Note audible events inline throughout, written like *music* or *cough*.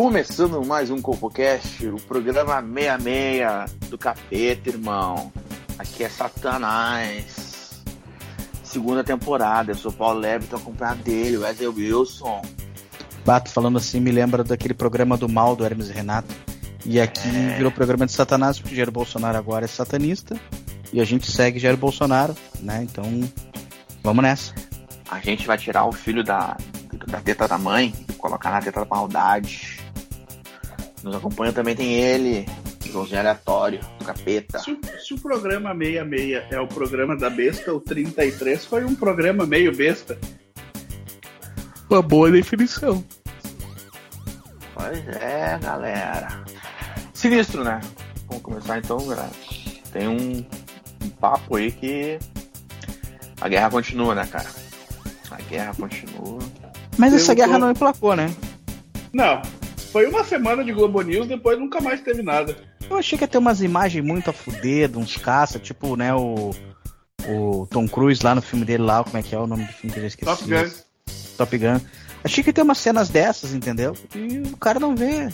Começando mais um CompoCast, o programa 66 do capeta, irmão. Aqui é Satanás. Segunda temporada, eu sou o Paulo Leve, tô acompanhado dele, Wesley Wilson. Bato falando assim, me lembra daquele programa do mal do Hermes e Renato. E aqui É. virou programa de Satanás, porque Jair Bolsonaro agora é satanista. E a gente segue Jair Bolsonaro, né? Então, vamos nessa. A gente vai tirar o filho da, da teta da mãe e colocar na teta da maldade. Nos acompanha também tem ele, Joãozinho Aleatório, capeta. Se, o- se o programa 66 é o programa da besta, o 33 foi um programa meio besta. Uma boa definição. Pois é, galera. Sinistro, né? Vamos começar então, galera. Tem um, um papo aí que a guerra continua, né, cara? A guerra continua. Mas Eu essa guerra tô- não emplacou, né? Não, foi uma semana de Globo News, depois nunca mais teve nada. Eu achei que ia ter umas imagens muito a fuder, de uns caça, tipo, né, o, o Tom Cruise lá no filme dele lá, como é que é o nome do filme que eu já esqueci? Top Gun. Top Gun. Achei que ia ter umas cenas dessas, entendeu? E o cara não vê.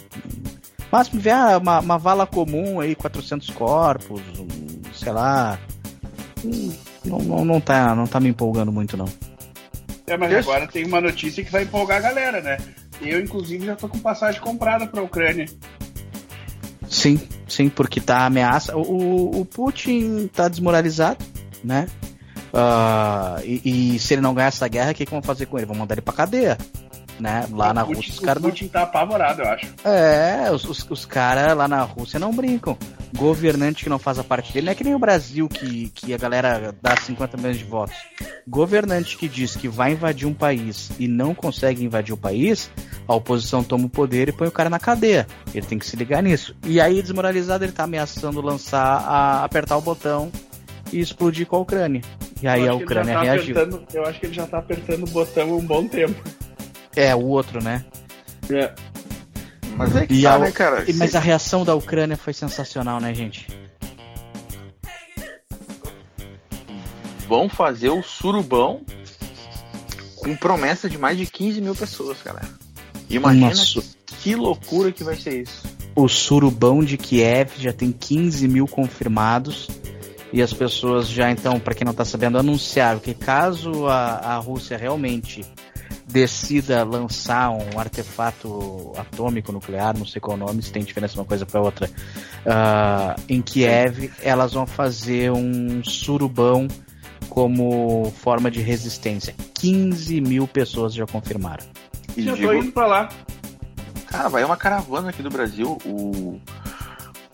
Máximo vê uma, uma vala comum aí, 400 corpos, um, sei lá. Hum, Não, não, não, tá, não tá me empolgando muito, não. É, mas agora tem uma notícia que vai empolgar a galera, né? Eu, inclusive, já tô com passagem comprada pra Ucrânia. Sim, sim, porque tá ameaça. O, o Putin tá desmoralizado, né? Ah, e, e se ele não ganhar essa guerra, o que, que vão fazer com ele? Vão mandar ele pra cadeia, né? Lá na Putin, Rússia os caras o não. Putin tá apavorado, eu acho. É, os, os, os caras lá na Rússia não brincam. Governante que não faz a parte dele, não é que nem o Brasil que, que a galera dá 50 milhões de votos. Governante que diz que vai invadir um país e não consegue invadir o país, a oposição toma o poder e põe o cara na cadeia. Ele tem que se ligar nisso. E aí, desmoralizado, ele tá ameaçando lançar, a, apertar o botão e explodir com a Ucrânia. E aí a Ucrânia tá reagiu. eu acho que ele já tá apertando o botão há um bom tempo. É, o outro, né? É. Mas é que E tá, a- né, cara? E- Mas a reação da Ucrânia foi sensacional, né, gente? Vão fazer o surubão com promessa de mais de 15 mil pessoas, galera. Imagina Nossa. que loucura que vai ser isso. O surubão de Kiev já tem 15 mil confirmados. E as pessoas já, então, para quem não tá sabendo, anunciaram que caso a, a Rússia realmente decida lançar um artefato atômico nuclear, não sei qual o nome, se tem diferença uma coisa para outra, ah, em Kiev, elas vão fazer um surubão como forma de resistência. 15 mil pessoas já confirmaram. E Já tô digo, indo pra lá. cara, vai uma caravana aqui do Brasil, o,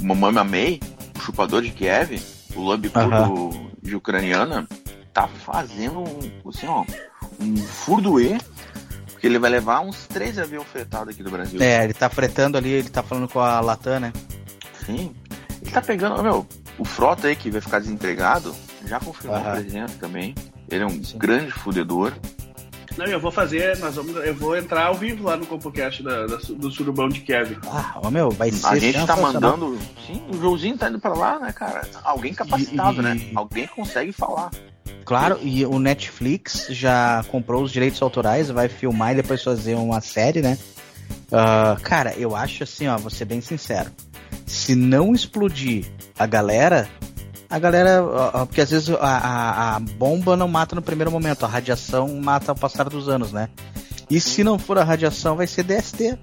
Mamãe Mamei, o chupador de Kiev, o lambicudo Aham. de ucraniana, tá fazendo um, assim, ó, um furduê, porque ele vai levar uns três aviões fretados aqui do Brasil. É, ele tá fretando ali, ele tá falando com a Latam, né? Sim. Ele tá pegando, meu, o Frota aí que vai ficar desempregado, já confirmou Aham. a presença também. Ele é um Sim. grande fudedor. Não, eu vou fazer, nós vamos, eu vou entrar ao vivo lá no CompoCast da, da- do Surubão de Kevin. Ah, ó, meu, vai ser A gente tá mandando. Sim, o Joãozinho tá indo pra lá, né, cara? Alguém capacitado, E- e- né? Alguém consegue falar. Claro, e o Netflix já comprou os direitos autorais, vai filmar e depois fazer uma série, né? Ah, cara, eu acho assim, ó, vou ser bem sincero. Se não explodir a galera, a galera. ó, Porque às vezes a, a- a bomba não mata no primeiro momento, a radiação mata ao passar dos anos, né? E se não for a radiação, vai ser DST.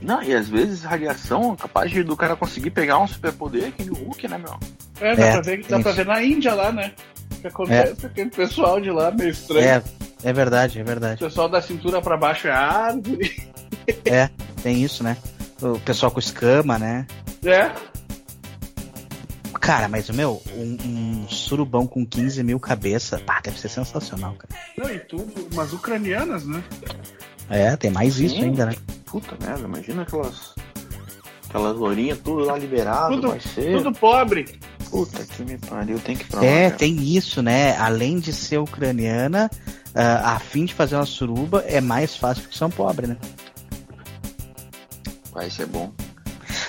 Não, e às vezes radiação é capaz de, do cara conseguir pegar um superpoder que o Hulk, né, meu? É, dá, É, pra, ver, dá pra isso. ver na Índia lá, né? O que acontece, aquele pessoal de lá meio estranho. É, é verdade, é O verdade. pessoal da cintura pra baixo é árvore. *laughs* É, tem isso, né? O pessoal com escama, né? É. Cara, mas, meu, um, um surubão com 15 mil cabeças, pá, deve ser sensacional, cara. Não, e tudo, umas ucranianas, né? É, tem mais isso Sim. ainda, né? Puta merda, imagina aquelas. Aquelas lourinhas tudo lá liberado, Tudo- vai ser. Tudo pobre. Puta que me pariu, tem que lá. É, cara. tem isso, né? Além de ser ucraniana, ah, a fim de fazer uma suruba é mais fácil porque são pobres, né? Vai ser bom.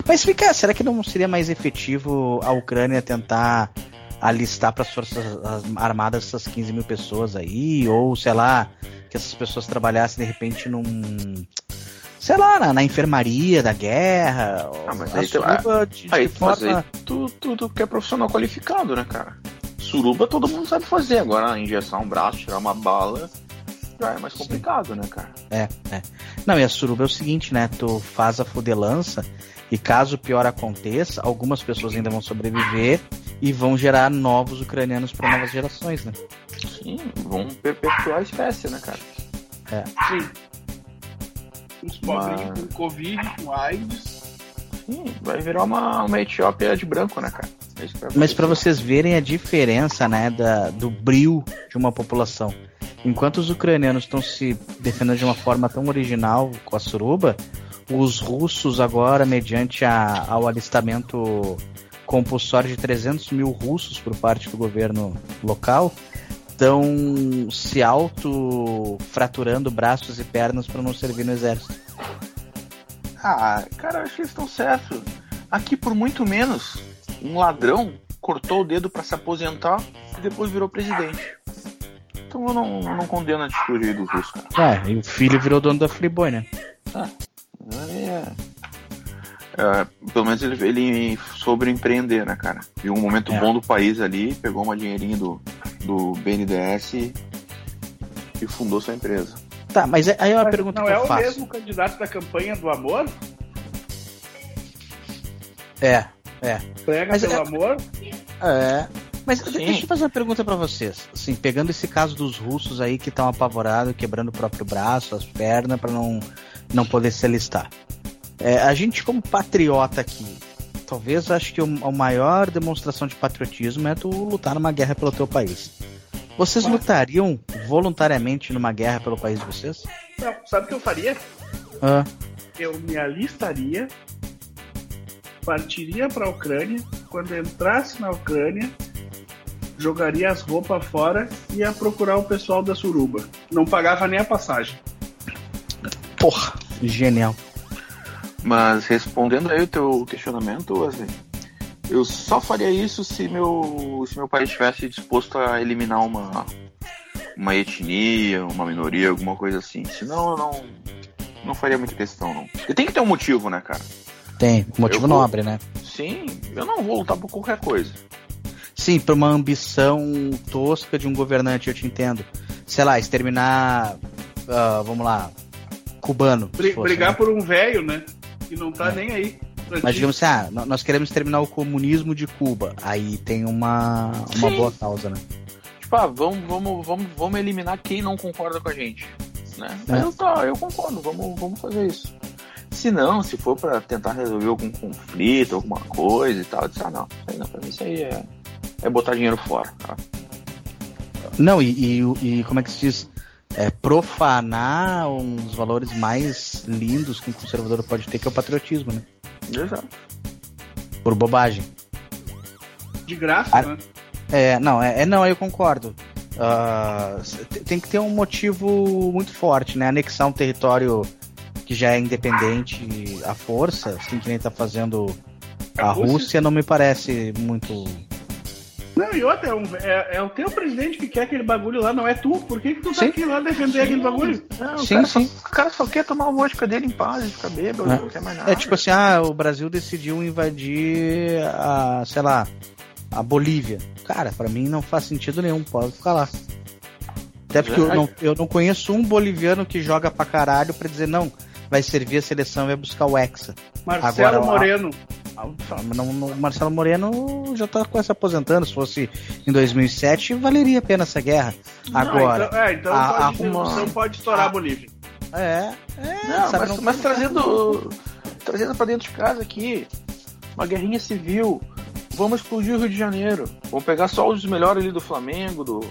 Mas fica, será que não seria mais efetivo a Ucrânia tentar alistar para as forças armadas essas 15 mil pessoas aí? Ou, sei lá, que essas pessoas trabalhassem de repente num. Sei lá, na, na enfermaria da guerra. Ah, mas aí suruba de, de Aí, mas forma. aí tu, tu, tu que é profissional qualificado, né, cara? Suruba todo mundo sabe fazer. Agora, injetar um braço, tirar uma bala, já é mais complicado, né, cara? É, é. Não, e a suruba é o seguinte, né? Tu faz a fudelança e caso o pior aconteça, algumas pessoas ainda vão sobreviver e vão gerar novos ucranianos para novas gerações, né? Sim, vão perpetuar a espécie, né, cara? Sim. Os pobrinhos Mas- com Covid, com AIDS. Sim, vai virar uma, uma Etiópia de branco, né, cara? É Mas para vocês verem a diferença, né, da, do brilho de uma população. Enquanto os ucranianos estão se defendendo de uma forma tão original com a suruba, os russos agora, mediante a- ao alistamento compulsório de 300 mil russos por parte do governo local, estão se auto-fraturando braços e pernas para não servir no exército. Ah, cara, acho que eles estão certos. Aqui, por muito menos, um ladrão cortou o dedo pra se aposentar e depois virou presidente. Então eu não, eu não condeno a atitude aí do russo, cara. É, e o filho virou dono da Friboi, né? É, é, pelo menos ele, ele soube empreender, né, cara? Viu um momento É. bom do país ali, pegou uma dinheirinho do, do BNDES e, e fundou sua empresa. Tá, mas aí é uma Mas pergunta não que é eu o faço. mesmo candidato da campanha do amor? É, é. Prega Mas pelo é- amor? É. Mas Sim. deixa eu fazer uma pergunta pra vocês. Assim, pegando esse caso dos russos aí que estão apavorados, quebrando o próprio braço, as pernas, pra não, não poder se alistar. É, a gente, como patriota aqui, talvez acho que o- a maior demonstração de patriotismo é tu lutar numa guerra pelo teu país. Vocês lutariam voluntariamente numa guerra pelo país de vocês? Não, sabe o que eu faria? Ah, Eu me alistaria, partiria pra Ucrânia, quando entrasse na Ucrânia, jogaria as roupas fora e ia procurar o pessoal da Suruba. Não pagava nem a passagem. porra, genial. Mas respondendo aí o teu questionamento, Wesley, eu só faria isso se meu, se meu país estivesse disposto a eliminar uma, uma etnia, uma minoria, alguma coisa assim. Senão eu não, não faria muita questão, não. E tem que ter um motivo, né, cara? Tem, motivo vou- nobre, né? Sim, eu não vou lutar por qualquer coisa. Sim, por uma ambição tosca de um governante, eu te entendo. Sei lá, exterminar, ah, vamos lá, cubano. Bri- fosse, brigar né? por um velho, né? Que não tá É. nem aí. Mas digamos assim, ah, no- nós queremos exterminar o comunismo de Cuba. Aí tem uma, uma Sim. boa causa, né? Tipo, ah, vamos, vamos, vamos, vamos eliminar quem não concorda com a gente. Né? Mas É. eu, tá, eu concordo, vamos, vamos fazer isso. Se não, se for pra tentar resolver algum conflito, alguma coisa e tal, eu disse, ah, não, isso aí não, pra mim isso aí é, é botar dinheiro fora. Tá? Não, e, e, e como é que se diz? É profanar dos valores mais lindos que um conservador pode ter, que é o patriotismo, né? Exato. Por bobagem. De graça, Ah, né? É, não, é, é não, eu concordo. T- tem que ter um motivo muito forte, né? Anexar um território que já é independente à força, assim que nem tá fazendo a A Rússia- Rússia, não me parece muito. Não, e outra, é, um- é- é o teu presidente que quer aquele bagulho lá, não é tu. Por que, que tu tá Sim. aqui lá defender aquele bagulho? Não, o, Sim, cara sim. Só, o cara só quer tomar a vodka dele em paz, e ficar bêbado, É. não quer mais nada. É tipo assim, ah, o Brasil decidiu invadir a, sei lá, a Bolívia. Cara, pra mim não faz sentido nenhum, pode ficar lá. Até porque eu não, eu não conheço um boliviano que joga pra caralho pra dizer não, vai servir a seleção e vai buscar o Hexa. Marcelo Agora, Moreno. Ah, Não, não, Marcelo Moreno já tá quase se aposentando. Se fosse em 2007, valeria a pena essa guerra. Não, Agora, então, é, então a- pode, arruma- não pode estourar a Bolívia. é, é, Não, sabe, mas, não- mas trazendo, trazendo pra dentro de casa aqui, uma guerrinha civil. Vamos explodir o Rio de Janeiro. Vamos pegar só os melhores ali do Flamengo, do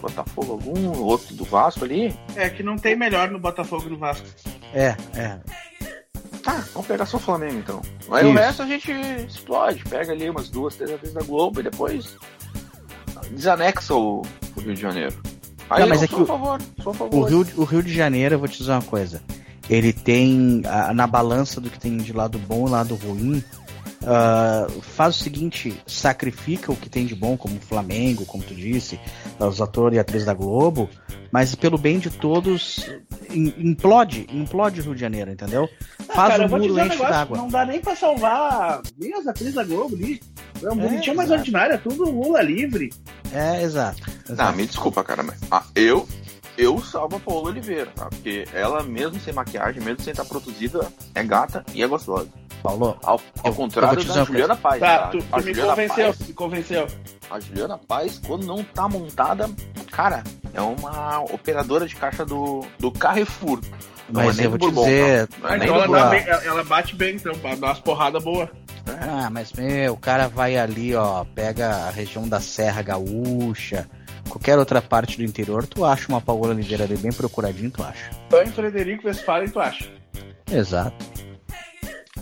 Botafogo algum, outro do Vasco ali. É que não tem melhor no Botafogo e no Vasco. É, é. Tá, vamos pegar só o Flamengo então. Aí o Isso. resto a gente explode, pega ali umas duas, três vezes da Globo e depois desanexa o, o Rio de Janeiro. Aí Não, mas eu é que sou a o- favor, O. Rio, o Rio de Janeiro, eu vou te dizer uma coisa. Ele tem, na balança do que tem de lado bom e lado ruim, ah, faz o seguinte, sacrifica o que tem de bom, como o Flamengo, como tu disse, os atores e atrizes da Globo, mas pelo bem de todos, implode, implode o Rio de Janeiro, entendeu? Ah, Faz cara, te muro um enche d'água. Não dá nem pra salvar nem as atrizes da Globo ali. É um É, bonitinho mais exato. ordinário, é tudo Lula livre. É, exato. Ah, exato. me desculpa, cara, mas ah, eu, eu salvo a Paola Oliveira, tá? Porque ela, mesmo sem maquiagem, mesmo sem estar produzida, é gata e é gostosa. Paulo, Ao, ao contrário da Juliana Paz. Tá, tá? tu, a tu me Juliana convenceu, Paz, me convenceu. a Juliana Paz, quando não tá montada, cara, é uma operadora de caixa do, do Carrefour. Não mas é eu vou te Bourbon, dizer, não. Não é Mas nem ela, dá dá bem- ela- bate bem, então, pra dar umas porradas boas. Ah, mas meu, o cara vai ali, ó, pega a região da Serra Gaúcha, qualquer outra parte do interior, tu acha uma Paola Oliveira ali bem procuradinho, tu acha. Então, em Frederico Westphalen, tu acha? Exato.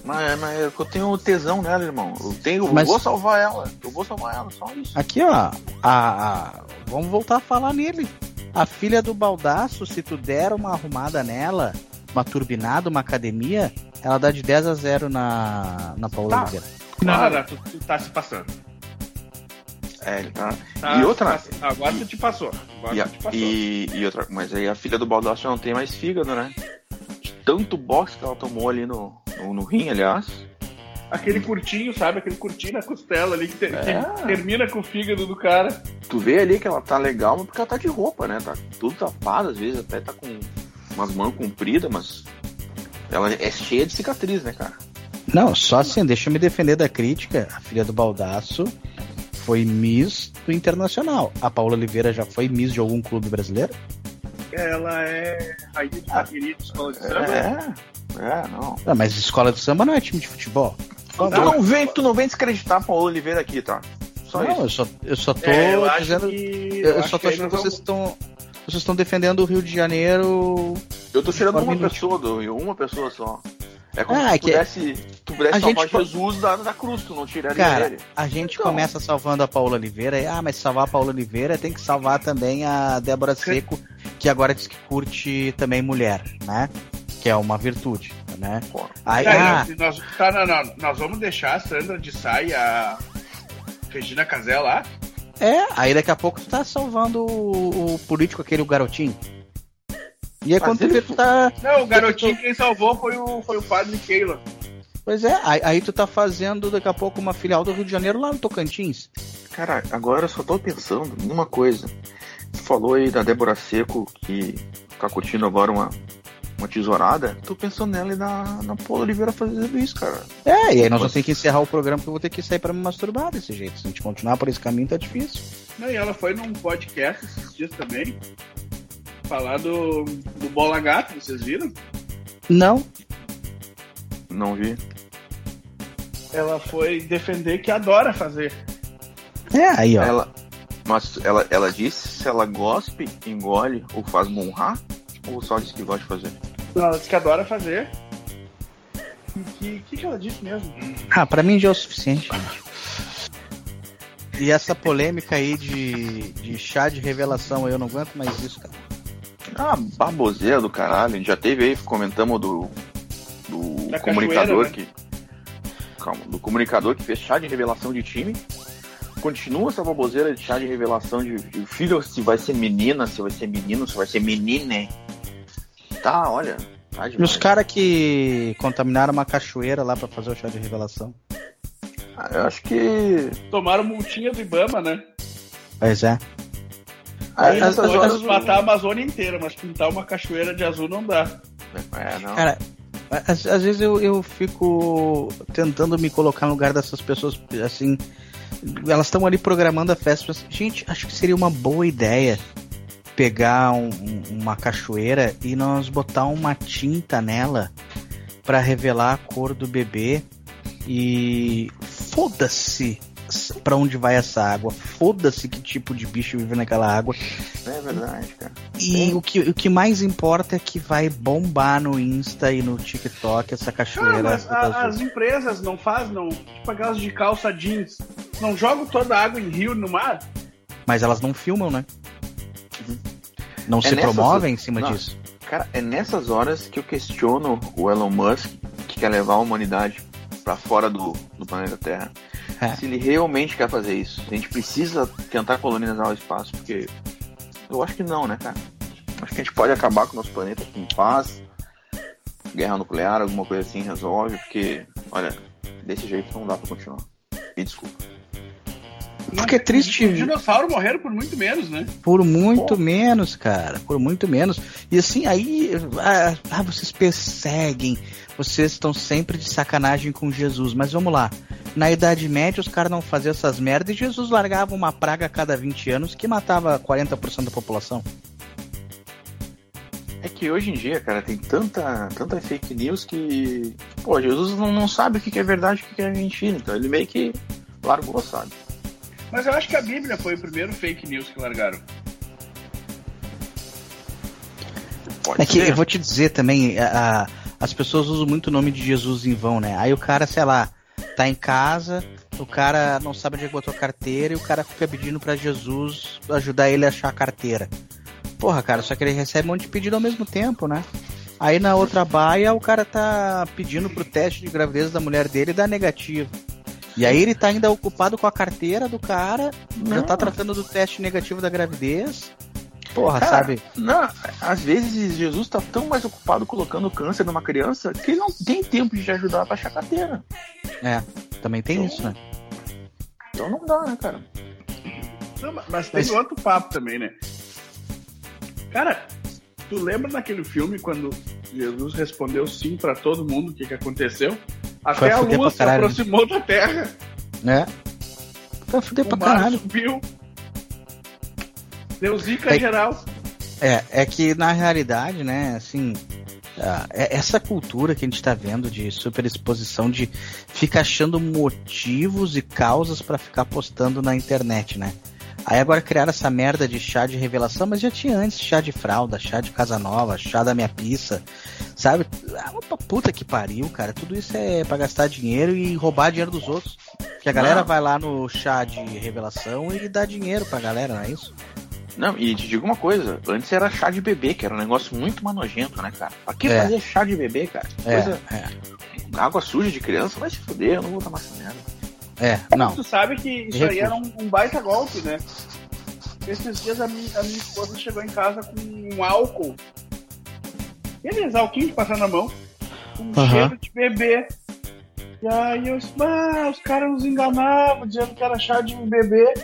Mas, mas eu tenho tesão nela, irmão. Eu tenho, Mas- eu vou salvar ela. Eu vou salvar ela, só isso. Aqui, ó, a, a- vamos voltar a falar nele. A filha do Baldaço, se tu der uma arrumada nela, uma turbinada, uma academia, ela dá de 10 a 0 na, na Paola Tá. Oliveira. Não, tu, tu tá se passando. É, ele tá. Tá e outra. Agora tu te passou. Agora E, a- tu te passou. e, e outra. Mas aí a filha do Baldaço não tem mais fígado, né? De tanto boxe que ela tomou ali no, no, no rim, aliás. Aquele curtinho, sabe? Aquele curtinho na costela ali que, te- que É. termina com o fígado do cara. Tu vê ali que ela tá legal, mas porque ela tá de roupa, né? Tá tudo tapado, às vezes até tá com umas mãos compridas, mas ela é cheia de cicatriz, né, cara? Não, só assim, deixa eu me defender da crítica. A filha do Baldaço foi Miss do Internacional. A Paola Oliveira já foi Miss de algum clube brasileiro? Ela é rainha de bateria de escola de samba. É, é, não. Ah, mas escola de samba não é time de futebol. Tu não vem, tu não vem desacreditar a Paola Oliveira aqui, tá? Só não, isso. eu só, eu só tô É, eu dizendo. que- Eu, acho só tô achando que vocês vamos- estão. Vocês estão defendendo o Rio de Janeiro. Eu tô tirando uma pessoa do Rio, uma pessoa só. É como Ah, se é tu que- pudesse, tu pudesse a salvar gente- Jesus da, da cruz, tu não tiraria Cara, ele. a gente Então. começa salvando a Paola Oliveira. e, Ah, mas salvar a Paola Oliveira tem que salvar também a Débora Seco, que agora diz que curte também mulher, né? Que é uma virtude, né? Aí, Cara, ah, nós, tá, não, não, nós vamos deixar a Sandra de saia, a Regina Casé lá. é, aí daqui a pouco tu tá salvando o, o político, aquele o garotinho. E aí Mas quando tu vê, tu tá. Não, o garotinho quem salvou foi o, foi o padre Keila. Pois é, aí, aí tu tá fazendo daqui a pouco uma filial do Rio de Janeiro lá no Tocantins. Cara, agora eu só tô pensando numa coisa. Tu falou aí da Débora Seco que tá curtindo agora uma, uma tesourada. Tô pensando nela e na, na Paula Oliveira fazendo isso, cara. É, e aí nós vamos ter que encerrar o programa que eu vou ter que sair pra me masturbar desse jeito. Se a gente continuar por esse caminho, tá difícil. Não, e ela foi num podcast esses dias também. Falar do, do Bola Gato, vocês viram? Não. Não vi. Ela foi defender que adora fazer. É, aí, ó. Ela, mas ela, ela disse se ela gospe, engole ou faz monrar? Ou só diz que gosta de fazer? Não, ela disse que adora fazer. E que, que, que ela disse mesmo? Ah, pra mim já é o suficiente. E essa polêmica aí de, de chá de revelação, eu não aguento mais isso, cara. Ah, baboseira do caralho. A gente já teve aí, comentamos do. Do Da comunicador cachoeira, que. Calma, do comunicador que fez chá de revelação de time. Continua essa baboseira de chá de revelação de, de filho, se vai ser menina, se vai ser menino, se vai ser menina. Tá, olha. Tá E os caras que contaminaram uma cachoeira lá pra fazer o chá de revelação. Ah, Eu acho que. Tomaram multinha do Ibama, né? Pois é. Aí essas pode horas. matar a Amazônia inteira, mas pintar uma cachoeira de azul não dá. É, não. Cara, às, às vezes eu, eu fico tentando me colocar no lugar dessas pessoas, assim. Elas estão ali programando a festa. mas, Gente, acho que seria uma boa ideia pegar um- um- uma cachoeira e nós botar uma tinta nela pra revelar a cor do bebê. E foda-se pra onde vai essa água. Foda-se que tipo de bicho vive naquela água. É verdade, cara. E o que, o que mais importa é que vai bombar no Insta e no TikTok essa cachoeira. Cara, mas a- as empresas não fazem, não. Tipo aquelas de calça jeans. Não jogam toda a água em rio no mar? Mas elas não filmam, né? Não É se nessas- promovem em cima não. disso. Cara, é nessas horas que eu questiono o Elon Musk, que quer levar a humanidade pra fora do, do planeta Terra. É. Se ele realmente quer fazer isso. A gente precisa tentar colonizar o espaço, porque eu acho que não, né, cara? Acho que a gente pode acabar com o nosso planeta em paz. Guerra nuclear, alguma coisa assim resolve, porque, olha, desse jeito não dá pra continuar. Me desculpa. Porque é triste. Os dinossauros morreram por muito menos, né? Por muito menos, cara. Por muito menos. E assim, aí. Ah, ah, vocês perseguem. Vocês estão sempre de sacanagem com Jesus. Mas vamos lá. Na Idade Média, os caras não faziam essas merdas e Jesus largava uma praga a cada 20 anos que matava 40% da população. É que hoje em dia, cara, tem tanta, tanta fake news que. Pô, Jesus não, não sabe o que é verdade e o que que é mentira. Então ele meio que largou, sabe? Mas eu acho que a Bíblia foi o primeiro fake news que largaram. Pode É que ser. eu vou te dizer também, a- a- as pessoas usam muito o nome de Jesus em vão, né? Aí o cara, sei lá, tá em casa, o cara não sabe onde é que botou a carteira e o cara fica pedindo pra Jesus ajudar ele a achar a carteira. Porra, cara, só que ele recebe um monte de pedido ao mesmo tempo, né? Aí na outra baia o cara tá pedindo pro teste de gravidez da mulher dele e dá negativo. E aí ele tá ainda ocupado com a carteira do cara, já Não. tá tratando do teste negativo da gravidez. Porra, Cara, sabe? Não, às vezes Jesus tá tão mais ocupado colocando câncer numa criança que ele não tem tempo de te ajudar pra achar carteira. É, também tem isso, né? Então não dá, né, cara? Não, mas- mas tem outro papo também, né? Cara, tu lembra naquele filme quando Jesus respondeu sim pra todo mundo o que, que aconteceu? Até a lua se caralho. aproximou da Terra. Né? Pra fuder O pra mar caralho. subiu. Deu zica É- geral. É, é que na realidade, né, assim, é- essa cultura que a gente tá vendo de superexposição, de ficar achando motivos e causas pra ficar postando na internet, né? Aí agora criaram essa merda de chá de revelação, mas já tinha antes chá de fralda, chá de casa nova, chá da minha pizza, sabe? Ah, uma puta que pariu, cara. Tudo isso é pra gastar dinheiro e roubar dinheiro dos outros. Que a galera Não. vai lá no chá de revelação e dá dinheiro pra galera, não é isso? Não, e te digo uma coisa, antes era chá de bebê, que era um negócio muito mais nojento, né, cara? Pra que É. fazer chá de bebê, cara? É, Coisa, é. água suja de criança, vai se fuder, eu não vou tomar essa merda. É, não. Tu sabe que isso aí era um, um baita golpe, né? Esses dias a minha, a minha esposa chegou em casa com um álcool. Aqueles álcool de passar na mão. Aham. cheiro de bebê. E aí eu disse, ah, os caras nos enganavam, dizendo que era chá de bebê.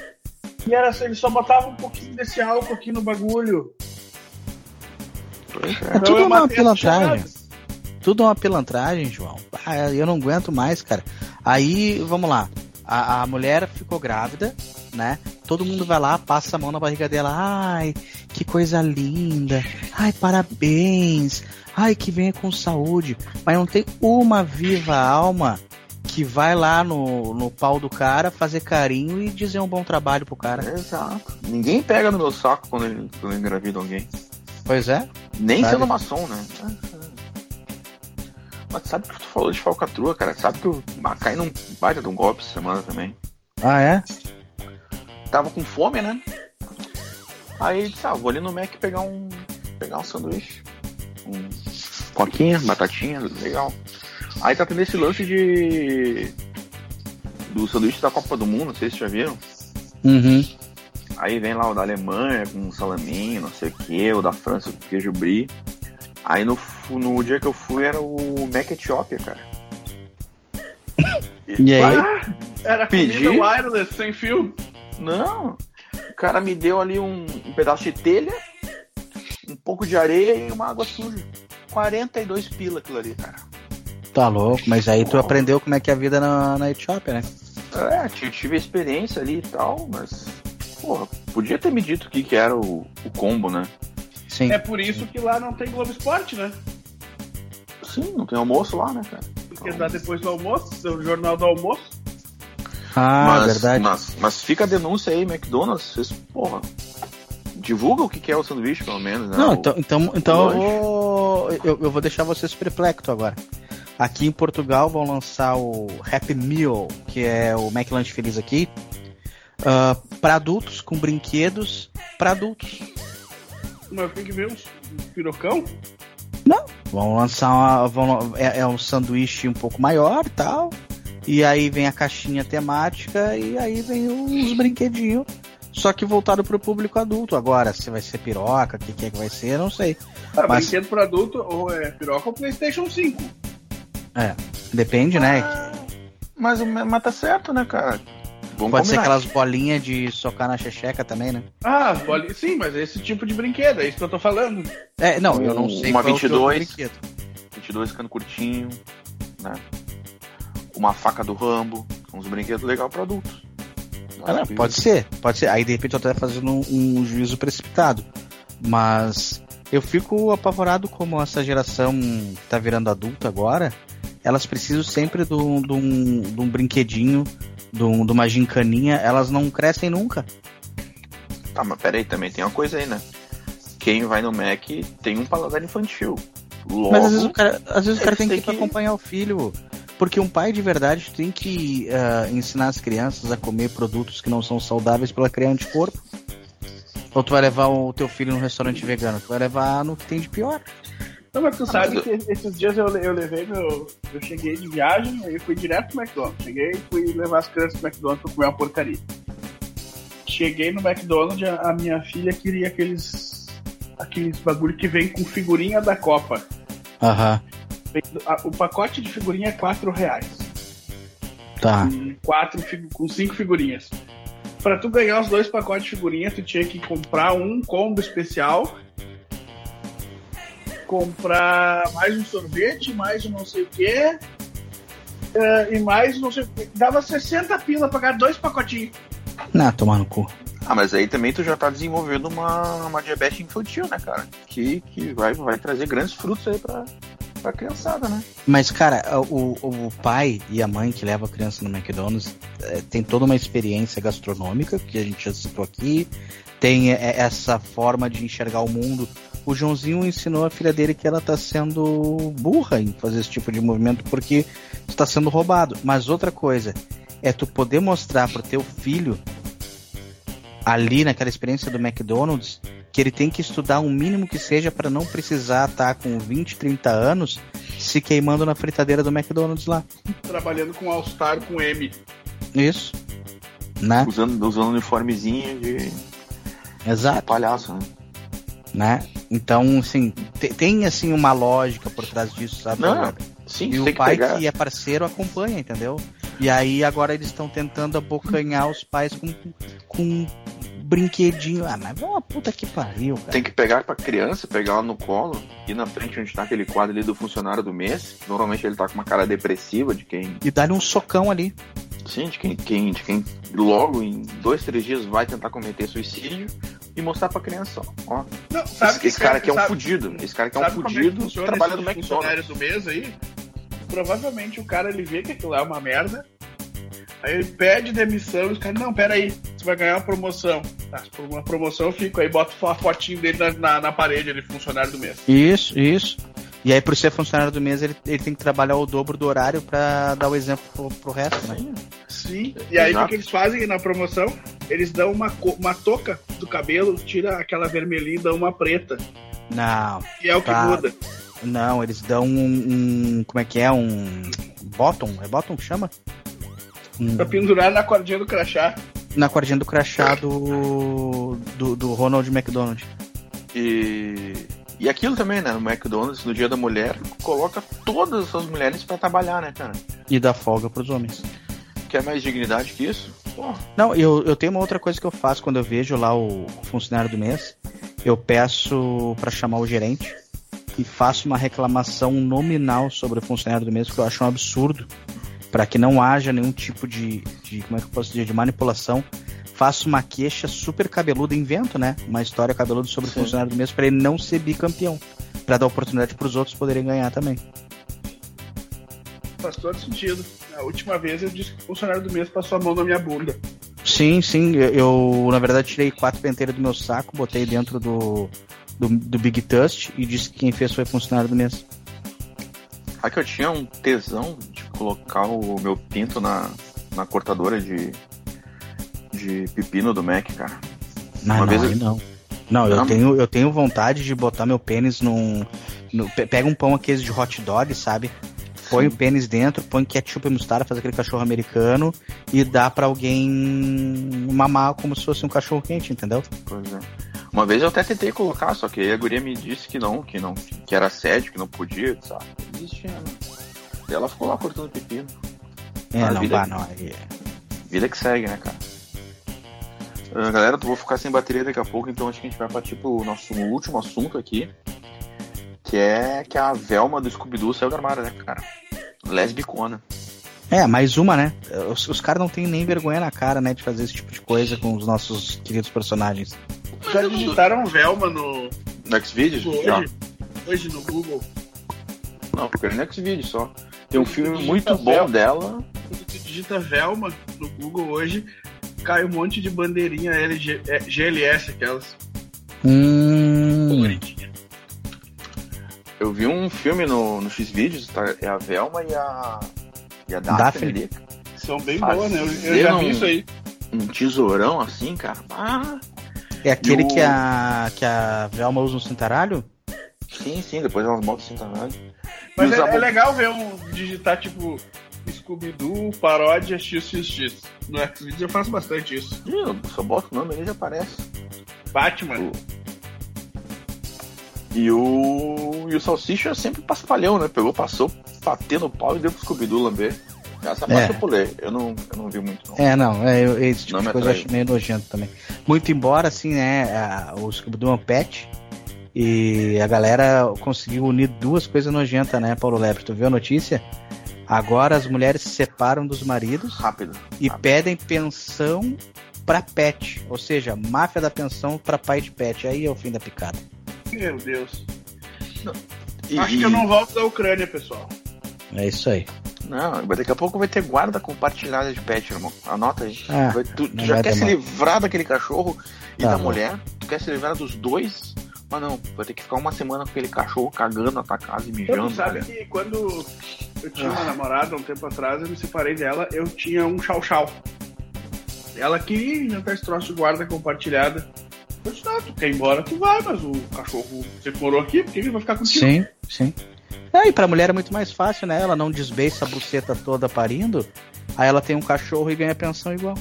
E era assim, eles só botavam um pouquinho desse álcool aqui no bagulho. É. É tudo eu uma pilantragem. Tudo uma pilantragem, João. Ah, eu não aguento mais, cara. Aí, vamos lá. A, a mulher ficou grávida, né? Todo mundo vai lá, passa a mão na barriga dela. Ai, que coisa linda. Ai, parabéns. Ai, que venha com saúde. Mas não tem uma viva alma que vai lá no, no pau do cara fazer carinho e dizer um bom trabalho pro cara. Exato. Ninguém pega no meu saco quando ele, quando engravida alguém. Pois é. Nem Sabe? sendo maçom, né? Mas sabe que tu falou de falcatrua, cara? Sabe que ah, caí num baita de um golpe essa semana também. Ah, é? Tava com fome, né? Aí disse, ah, vou ali no Mac pegar um. pegar um sanduíche. Um coquinha, batatinha, legal. Aí tá tendo esse lance de. do sanduíche da Copa do Mundo, não sei se vocês já viram. Uhum. Aí vem lá o da Alemanha com salaminho, não sei o que, o da França com queijo brie. Aí no, no dia que eu fui era o Mac Etiópia, cara. *laughs* E aí? Ah, era Pedi. comida wireless, sem fio. Não, o cara me deu ali um, um pedaço de telha, um pouco de areia e uma água suja. 42 pila aquilo ali, cara. Tá louco, mas aí tu Uau. aprendeu como é que é a vida na, na Etiópia, né? É, tive a experiência ali e tal, mas. Porra, podia ter me dito o que, que era o, o combo, né? Sim. É por isso que lá não tem Globo Esporte, né? Sim, não tem almoço lá, né, cara? Porque dá depois do almoço, do jornal do almoço. Ah, mas, verdade. Mas, mas fica a denúncia aí, McDonald's, vocês, porra. Divulga o que é o sanduíche, pelo menos, né? Não, O- então, então, então eu, vou, eu, eu vou deixar vocês perplexos agora. Aqui em Portugal vão lançar o Happy Meal, que é o McLanche Feliz aqui, para adultos, com brinquedos para adultos. Mas tem que ver uns pirocão. Vão lançar uma, vão, é, é um sanduíche um pouco maior tal. E aí vem a caixinha temática e aí vem os brinquedinhos. Só que voltado pro público adulto. Agora, se vai ser piroca, o que, que é que vai ser, não sei. Ah, Mas- Brinquedo para adulto ou é piroca ou Playstation 5. É, depende, né? Mas, mas tá certo, né, cara? Vamos Pode ser combinar. aquelas bolinhas de socar na checheca também, né? Ah, bolinha- sim, mas esse tipo de brinquedo, é isso que eu tô falando. É, não, eu não sei Uma qual é o teu 22. brinquedo. 22 cano curtinho, né? Uma faca do Rambo, uns brinquedos legais pra adultos. Ah, não, pode ser, pode ser. Aí de repente eu tô até fazendo um, um juízo precipitado. Mas eu fico apavorado como essa geração que tá virando adulta agora, elas precisam sempre de um, de um, de um brinquedinho, de, um- de uma gincaninha, elas não crescem nunca. Tá, mas peraí, também tem uma coisa aí, né? Quem vai no Mac tem um paladar infantil. Logo, Mas às vezes o cara, às vezes o cara tem que ir que- acompanhar o filho. Porque um pai de verdade tem que ah, ensinar as crianças a comer produtos que não são saudáveis pela criar anticorpo. Ou tu vai levar o teu filho num restaurante vegano? Tu vai levar no que tem de pior. Não, mas tu sabe mas que esses dias eu, eu levei meu. Eu cheguei de viagem, eu fui direto pro McDonald's. Cheguei e fui levar as crianças pro McDonald's pra comer uma porcaria. Cheguei no McDonald's, a, a minha filha queria aqueles. aqueles bagulho que vem com figurinha da Copa. Aham, o pacote de figurinha é 4 reais. tá. Com, quatro, com cinco figurinhas. Pra tu ganhar os dois pacotes de figurinha, tu tinha que comprar um combo especial. Comprar mais um sorvete, mais um não sei o quê. eh, e mais não sei o quê. Dava 60 pila pra pagar dois pacotinhos. Não, tomar no cu. Ah, mas aí também tu já tá desenvolvendo uma, uma diabetes infantil, né, cara? Que, que vai, vai trazer grandes frutos aí pra, pra criançada, né? Mas, cara, o, o pai e a mãe que leva a criança no McDonald's eh, tem toda uma experiência gastronômica, que a gente já citou aqui, tem eh, essa forma de enxergar o mundo. O Joãozinho ensinou a filha dele que ela tá sendo burra em fazer esse tipo de movimento porque está sendo roubado. Mas outra coisa é tu poder mostrar pro teu filho ali naquela experiência do McDonald's que ele tem que estudar um mínimo que seja para não precisar estar com 20, 30 anos se queimando na fritadeira do McDonald's lá. Trabalhando com All-Star com M. Isso. Né? Usando, usando uniformezinho de Exato. palhaço, né? Né? Então, assim, te- tem assim uma lógica por trás disso, sabe? Não? Sim, E o que pai pegar. que é parceiro acompanha, entendeu? E aí agora eles estão tentando abocanhar os pais com, com um brinquedinho. Ah, mas é uma puta que pariu, cara. Tem que pegar pra criança, pegar ela no colo, ir na frente onde tá aquele quadro ali do funcionário do mês. Normalmente ele tá com uma cara depressiva de quem. E dar-lhe um socão ali. Sim, de quem, quem, de quem logo em dois, três dias vai tentar cometer suicídio e mostrar pra criança, ó. Não, sabe esse, que esse cara aqui é um sabe- fudido. Esse cara aqui é um é fudido funciona trabalha no McDonald's. funcionário do mês aí? Provavelmente o cara ele vê que aquilo é uma merda. Aí ele pede demissão e os caras, não, peraí, você vai ganhar uma promoção. Tá, por uma promoção eu fico, aí bota a fotinho dele na, na, na parede, ele, funcionário do mês. Isso, isso. E aí, por ser funcionário do mês, ele, ele tem que trabalhar o dobro do horário pra dar o exemplo pro, pro resto, né? Sim. E aí o que eles fazem na promoção? Eles dão uma, uma touca do cabelo, tira aquela vermelhinha e dão uma preta. Não, E é o que Tá. muda. não, eles dão um, um- Como é que é? Um. Bottom? É bottom que chama? Um- Pra pendurar na cordinha do crachá. na cordinha do crachá do, do, do Ronald McDonald. E, e aquilo também, né? No McDonald's, no Dia da Mulher, coloca todas as mulheres pra trabalhar, né, cara? E dá folga pros homens. Quer mais dignidade que isso? Pô, Não, eu, eu tenho uma outra coisa que eu faço quando eu vejo lá o funcionário do mês. Eu peço pra chamar o gerente e faço uma reclamação nominal sobre o funcionário do mês, que eu acho um absurdo, Pra que não haja nenhum tipo de, de como é que eu posso dizer, de manipulação. Faço uma queixa super cabeluda, invento, né? Uma história cabeluda sobre o Sim. funcionário do mês pra ele não ser bicampeão, Pra dar oportunidade pros outros poderem ganhar também. faz todo sentido. A última vez eu disse que o funcionário do mês passou a mão na minha bunda. Sim, sim. Eu, na verdade, tirei quatro penteiras do meu saco, botei dentro do, do, do Big Tust e disse que quem fez foi funcionário do mês. Sabe que eu tinha um tesão de colocar o meu pinto na, na cortadora de, de pepino do Mac, cara. Não, Uma não, vez eu- não. Não, eu Não? tenho, eu tenho vontade de botar meu pênis num. no- pe- pega um pão aquele de hot dog, sabe? Põe o pênis dentro, põe ketchup e mostarda, faz aquele cachorro americano e dá pra alguém mamar como se fosse um cachorro quente, entendeu? Pois é. Uma vez eu até tentei colocar, só que aí a guria me disse que não, que não, que era assédio, que não podia, sabe? Existia, né? E ela ficou lá cortando pepino. É, A não, vida- vá, não. aí- Vida que segue, né, cara? Ah, galera, eu vou ficar sem bateria daqui a pouco, então acho que a gente vai partir pro nosso último assunto aqui. Que é que a Velma do Scooby-Doo saiu do armário, né, cara? Lesbicona. É, mais uma, né? Os, os caras não têm nem vergonha na cara, né, de fazer esse tipo de coisa com os nossos queridos personagens. Já digitaram Velma no No Xvideos? Google Já. hoje? Hoje no Google. Não, porque é no Xvideos só. Tem um filme muito bom Velma. dela. Quando tu digita Velma no Google hoje, cai um monte de bandeirinha LG, é, GLS, aquelas Hum. Eu vi um filme no, no Xvideos, tá? É a Velma e a. E a Daphne, Daphne. São bem boas, né? Eu, eu já vi um- isso aí. Um tesourão assim, cara. Ah, É aquele o- que, a, que a Velma usa um cintaralho? sim, sim, depois elas botam assim também. Mas é, abo- é legal ver um digitar tipo Scooby-Doo, paródia XXX. No Xvideos eu faço bastante isso. Ih, Eu só boto o nome ali e já aparece. Batman. E o. E o Salsicha sempre paspalhão, né? Pegou, passou, batendo o pau e deu pro Scooby-Doo lamber. Essa parte É. eu pulei. Eu não, eu não vi muito, não. É, não, é, eu- esse tipo Não de coisa eu acho meio nojento também. Muito embora, assim, né, a- o Scooby-Doo é um pet e a galera conseguiu unir duas coisas nojentas, né, Paulo Lebre? Tu viu a notícia? Agora as mulheres se separam dos maridos Rápido. e rápido. pedem pensão pra pet, ou seja, máfia da pensão pra pai de pet. Aí é o fim da picada. Meu Deus. E- Acho que eu não volto da Ucrânia, pessoal. É isso aí. Não, mas daqui a pouco vai ter guarda compartilhada de pet, irmão. Anota aí. Ah, Vai- tu tu já vai quer se demorar. livrar daquele cachorro e Tá da bom. mulher? Tu quer se livrar dos dois? Mas não, vai ter que ficar uma semana com aquele cachorro cagando na tua casa e Tu mijando. sabe cara. que quando eu tinha uma Ah. namorada um tempo atrás, eu me separei dela, eu tinha um chau-chau. Ela queria inventar esse troço de guarda compartilhada. Disse, ah, tu quer ir embora, tu vai, mas o cachorro, você morou aqui, por que ele vai ficar contigo? Sim, sim. É, e pra mulher é muito mais fácil, né? Ela não desbeiça a buceta toda parindo, aí ela tem um cachorro e ganha pensão igual.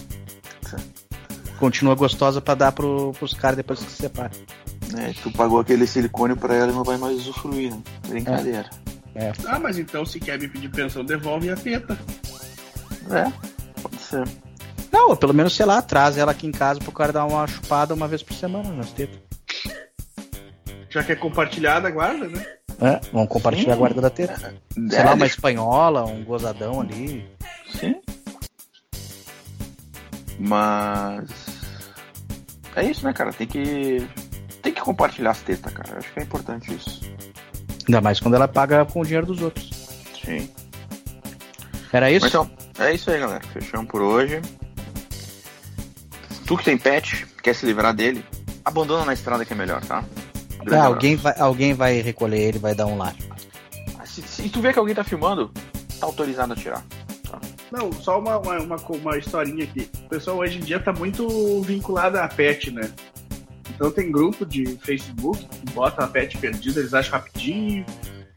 Continua gostosa pra dar pro, pros caras depois que se separa. É, tu pagou aquele silicone pra ela e não vai mais usufruir, né? Brincadeira. Ah, mas então se quer me pedir pensão, devolve a teta. É, pode ser. Não, pelo menos, sei lá, traz ela aqui em casa pro cara dar uma chupada uma vez por semana nas tetas. Já que é compartilhada, a guarda, né? É, vamos compartilhar a guarda da teta. Sei É, lá, uma espanhola, um gozadão ali. Sim. Mas. É isso, né, cara? Tem que. Tem que compartilhar as tetas, cara. Acho que é importante isso. Ainda mais quando ela paga com o dinheiro dos outros. Sim. Era isso? Mas então, é isso aí, galera. Fechamos por hoje. Tu que tem pet, quer se livrar dele, abandona na estrada que é melhor, tá? Ah, abraço. alguém, vai, alguém vai recolher ele, vai dar um lar. Se, se tu vê que alguém tá filmando, tá autorizado a tirar. Não, só uma, uma, uma, uma historinha aqui. O pessoal hoje em dia tá muito vinculado a pet, né? Então tem grupo de Facebook que bota a pet perdida, eles acham rapidinho.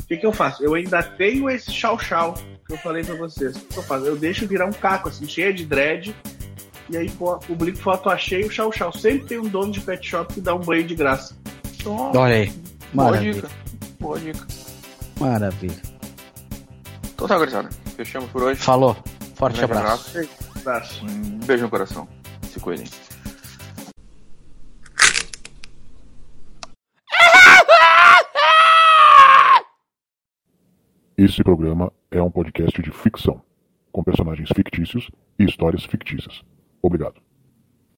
O que, que eu faço? Eu ainda tenho esse chau-chau que eu falei pra vocês. O que, que eu faço? Eu deixo virar um caco, assim, cheio de dread. E aí pô, publico foto, achei o chau-chau. Sempre tem um dono de pet shop que dá um banho de graça. Então, Olha aí. boa Maravilha. dica. Boa dica. Maravilha. Então tá, gurizada. Fechamos por hoje. Falou. Forte Grande abraço. Abraço. Um beijo no coração. Se cuidem. Esse programa é um podcast de ficção, com personagens fictícios e histórias fictícias. Obrigado.